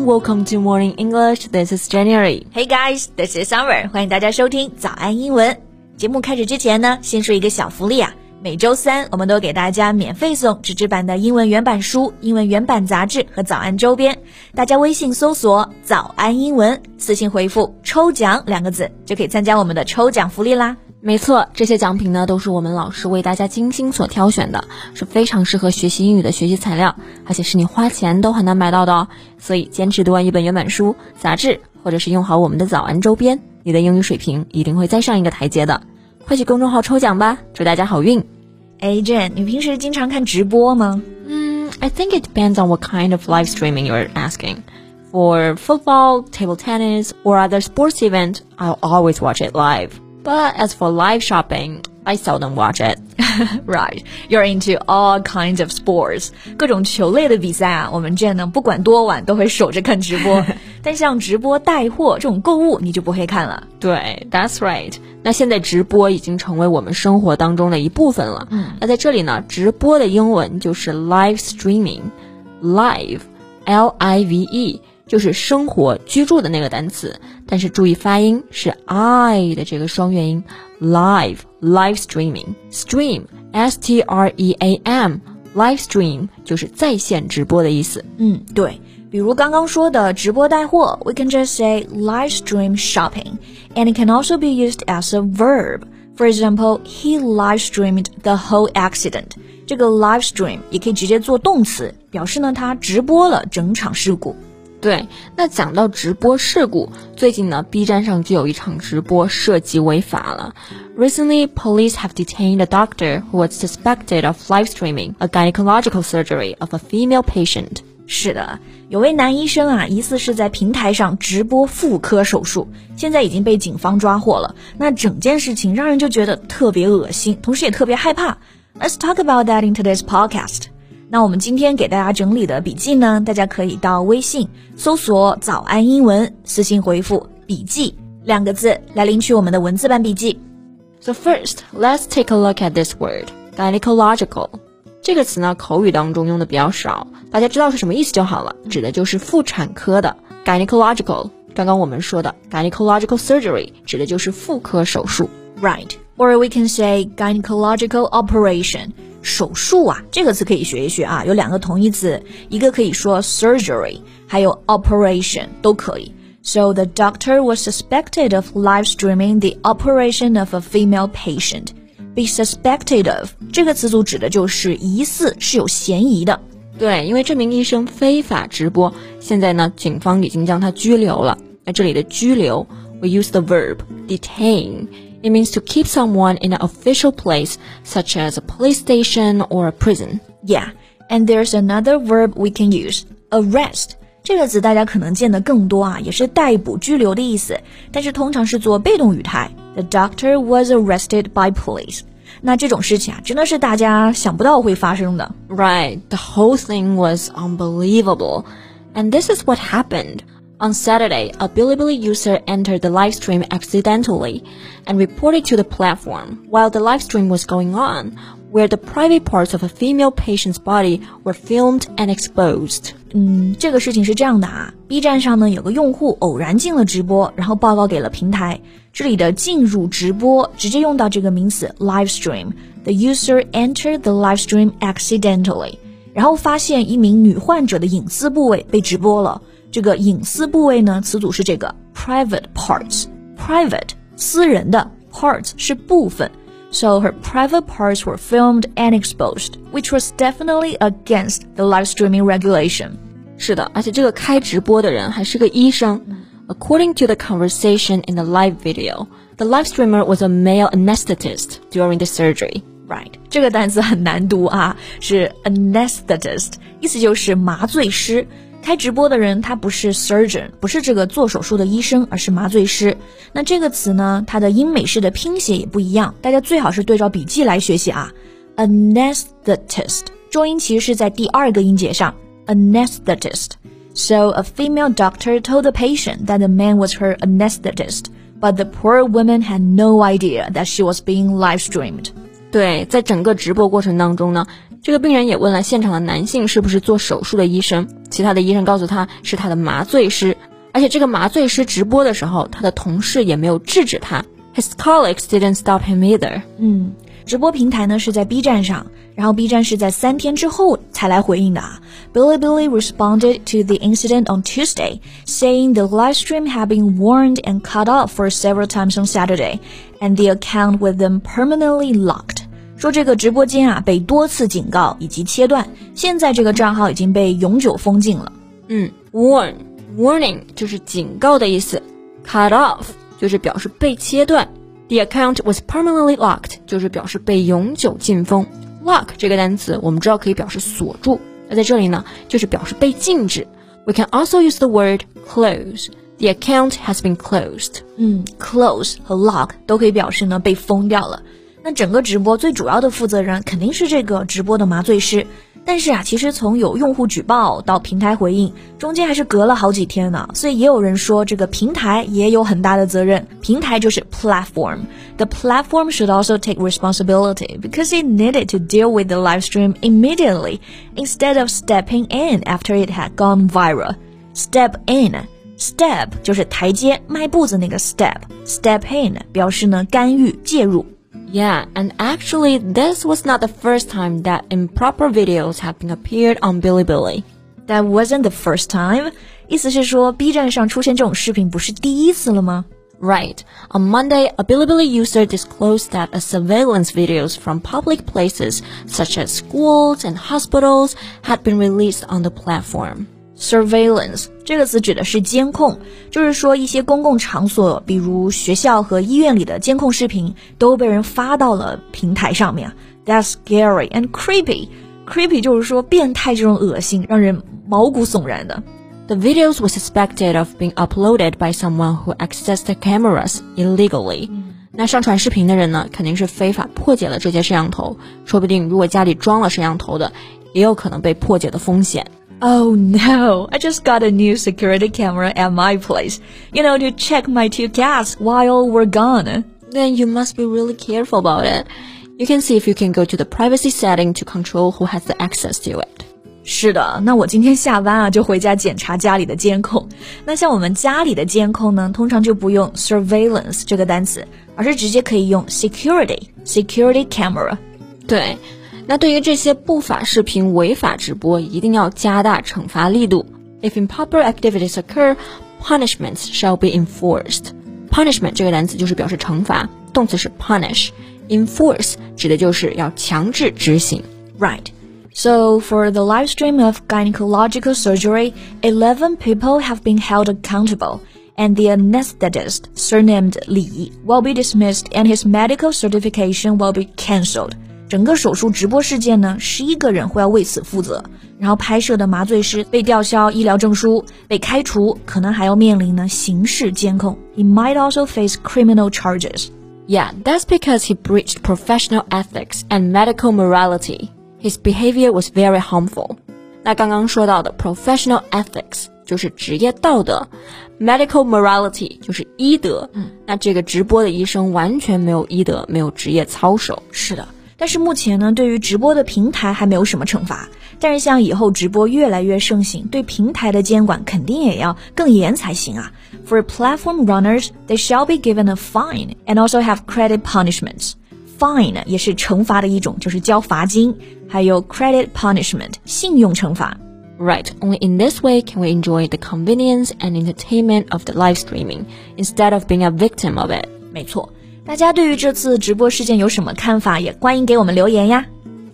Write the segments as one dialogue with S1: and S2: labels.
S1: welcome to Morning English. This is January.
S2: Hey guys, this is Summer. 欢迎大家收听早安英文。节目开始之前呢，先说一个小福利啊。每周三，我们都给大家免费送纸质版的英文原版书、英文原版杂志和早安周边。大家微信搜索“早安英文”，私信回复“抽奖”两个字，就可以参加我们的抽奖福利啦。
S1: 没错，这些奖品呢都是我们老师为大家精心所挑选的，是非常适合学习英语的学习材料，而且是你花钱都很难买到的哦。所以坚持读完一本原版书、杂志，或者是用好我们的早安周边，你的英语水平一定会再上一个台阶的。快去公众号抽奖吧，祝大家好运！
S2: 哎，Jane，你平时经常看直播吗？
S1: 嗯，I think it depends on what kind of live streaming you're asking. For football, table tennis, or other sports event, I'll always watch it live. But as for live shopping, I seldom watch it.
S2: right, you're into all kinds of sports，各种球类的比赛啊，我们这呢不管多晚都会守着看直播。但像直播带货这种购物，你就不会看了。
S1: 对，That's right。那现在直播已经成为我们生活当中的一部分了。嗯，那在这里呢，直播的英文就是 live streaming，live，L I V E。就是生活居住的那个单词，但是注意发音是 i 的这个双元音，live live streaming stream s t r e a m live stream 就是在线直播的意思。
S2: 嗯，对，比如刚刚说的直播带货，we can just say live stream shopping, and it can also be used as a verb. For example, he live streamed the whole accident. 这个 live stream 也可以直接做动词，表示呢他直播了整场事故。
S1: 对，那讲到直播事故，最近呢，B 站上就有一场直播涉及违法了。Recently, police have detained a doctor who was suspected of live streaming a gynecological surgery of a female patient.
S2: 是的，有位男医生啊，疑似是在平台上直播妇科手术，现在已经被警方抓获了。那整件事情让人就觉得特别恶心，同时也特别害怕。Let's talk about that in today's podcast. 那我们今天给大家整理的笔记呢，大家可以到微信搜索“早安英文”，私信回复“笔记”两个字来领取我们的文字版笔记。
S1: So first, let's take a look at this word, gynecological。这个词呢，口语当中用的比较少，大家知道是什么意思就好了，指的就是妇产科的 gynecological。刚刚我们说的 gynecological surgery 指的就是妇科手术
S2: ，right? Or we can say gynecological operation。手术啊，这个词可以学一学啊，有两个同义词，一个可以说 surgery，还有 operation 都可以。So the doctor was suspected of live streaming the operation of a female patient. Be suspected of 这个词组指的就是疑似是有嫌疑的。
S1: 对，因为这名医生非法直播，现在呢，警方已经将他拘留了。那这里的拘留，we use the verb detain。 it means to keep someone in an official place, such as a police station or a prison.
S2: Yeah, and there's another verb we can use, arrest. 这个词大家可能见的更多啊，也是逮捕、拘留的意思，但是通常是做被动语态。The doctor was arrested by police. 那这种事情啊，真的是大家想不到会发生的。
S1: Right, the whole thing was unbelievable, and this is what happened. On Saturday, a Bilibili user entered the live stream accidentally and reported to the platform while the live stream was going on, where the private parts of a female patient's body were filmed and exposed.
S2: 嗯，这个事情是这样的啊，B 站上呢有个用户偶然进了直播，然后报告给了平台。这里的进入直播直接用到这个名词 live stream。The user entered the live stream accidentally，然后发现一名女患者的隐私部位被直播了。 这个隐私部位呢，词组是这个 private parts，private 私人的 parts 是部分。So her private parts were filmed and exposed, which was definitely against the live streaming regulation.
S1: 是的，而且这个开直播的人还是个医生。According to the conversation in the live video, the live streamer was a male anesthetist during the surgery.
S2: Right，这个单词很难读啊，是 anesthetist，意思就是麻醉师。 开直播的人他不是 surgeon，不是这个做手术的医生，而是麻醉师。那这个词呢，它的英美式的拼写也不一样，大家最好是对照笔记来学习啊。Anesthetist，重音其实是在第二个音节上。Anesthetist。So a female doctor told the patient that the man was her anesthetist, but the poor woman had no idea that she was being live streamed.
S1: 对，在整个直播过程当中呢， 这个病人也问了现场的男性是不是做手术的医生，其他的医生告诉他是他的麻醉师，而且这个麻醉师直播的时候，他的同事也没有制止他。His colleagues didn't stop him either.
S2: 嗯，直播平台呢是在 B 站上，然后 B 站是在三天之后才来回应的啊。Bilibili responded to the incident on Tuesday, saying the live stream had been warned and cut off for several times on Saturday, and the account was then permanently locked. 说这个直播间啊被多次警告以及切断，现在这个账号已经被永久封禁了。
S1: 嗯，warn warning 就是警告的意思，cut off 就是表示被切断。The account was permanently locked，就是表示被永久禁封。Lock 这个单词我们知道可以表示锁住，那在这里呢，就是表示被禁止。We can also use the word close. The account has been closed.
S2: 嗯，close 和 lock 都可以表示呢被封掉了。那整个直播最主要的负责人肯定是这个直播的麻醉师。但是啊，其实从有用户举报到平台回应，中间还是隔了好几天呢。所以也有人说，这个平台也有很大的责任。平台就是 platform。The platform should also take responsibility because it needed to deal with the live stream immediately instead of stepping in after it had gone viral. Step in。Step 就是台阶、迈步子那个 step。Step in 表示呢干预、介入。
S1: Yeah, and actually, this was not the first time that improper videos have been appeared on Bilibili.
S2: That wasn't the first time. 意思是说，B 站上出现这种视频不是第一次了吗？
S1: Right. On Monday, a Bilibili user disclosed that a surveillance videos from public places such as schools and hospitals had been released on the platform.
S2: Surveillance 这个词指的是监控，就是说一些公共场所，比如学校和医院里的监控视频都被人发到了平台上面。That's scary and creepy. Creepy 就是说变态这种恶心，让人毛骨悚然的。
S1: The videos were suspected of being uploaded by someone who accessed the cameras illegally. 那上传视频的人呢，肯定是非法破解了这些摄像头。说不定如果家里装了摄像头的，也有可能被破解的风险。
S2: Oh no, I just got a new security camera at my place. You know, to check my two cats while we're gone.
S1: Then you must be really careful about it. You can see if you can go to the privacy setting to control who has the access to it.
S2: 是的，那我今天下班啊就回家检查家里的监控。那像我们家里的监控呢，通常就不用 surveillance 这个单词，而是直接可以用 security security camera。
S1: 对。 那对于这些不法视频违法直播，一定要加大惩罚力度。If improper activities occur, punishments shall be enforced. Punishment 这个单词就是表示惩罚，动词是 punish。Enforce 指的就是要强制执行。
S2: Right. So, for the live stream of gynecological surgery, 11 people have been held accountable, and the anesthetist, surnamed Li, will be dismissed and his medical certification will be cancelled. 整个手术直播事件呢，十一个人会要为此负责，然后拍摄的麻醉师被吊销医疗证书、被开除，可能还要面临呢刑事监控。He might also face criminal charges.
S1: Yeah, that's because he breached professional ethics and medical morality. His behavior was very harmful. 那刚刚说到的 professional ethics 就是职业道德，medical morality 就是医德。嗯，那这个直播的医生完全没有医德，没有职业操守。
S2: 是的。 但是目前呢，对于直播的平台还没有什么惩罚。但是像以后直播越来越盛行，对平台的监管肯定也要更严才行啊。For platform runners, they shall be given a fine and also have credit punishments. Fine 也是惩罚的一种，就是交罚金，还有 credit punishment 信用惩罚。
S1: Right, only in this way can we enjoy the convenience and entertainment of the live streaming instead of being a victim of it.
S2: 没错。 大家对于这次直播事件有什么看法？也欢迎给我们留言呀。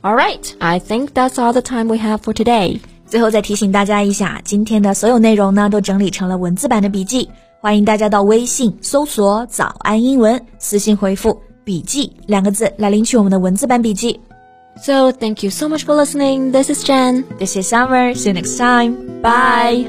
S1: All right, I think that's all the time we have for today.
S2: 最后再提醒大家一下，今天的所有内容呢都整理成了文字版的笔记，欢迎大家到微信搜索“早安英文”，私信回复“笔记”两个字来领取我们的文字版笔记。
S1: So thank you so much for listening. This is Jen.
S2: This is Summer. See you next time.
S1: Bye.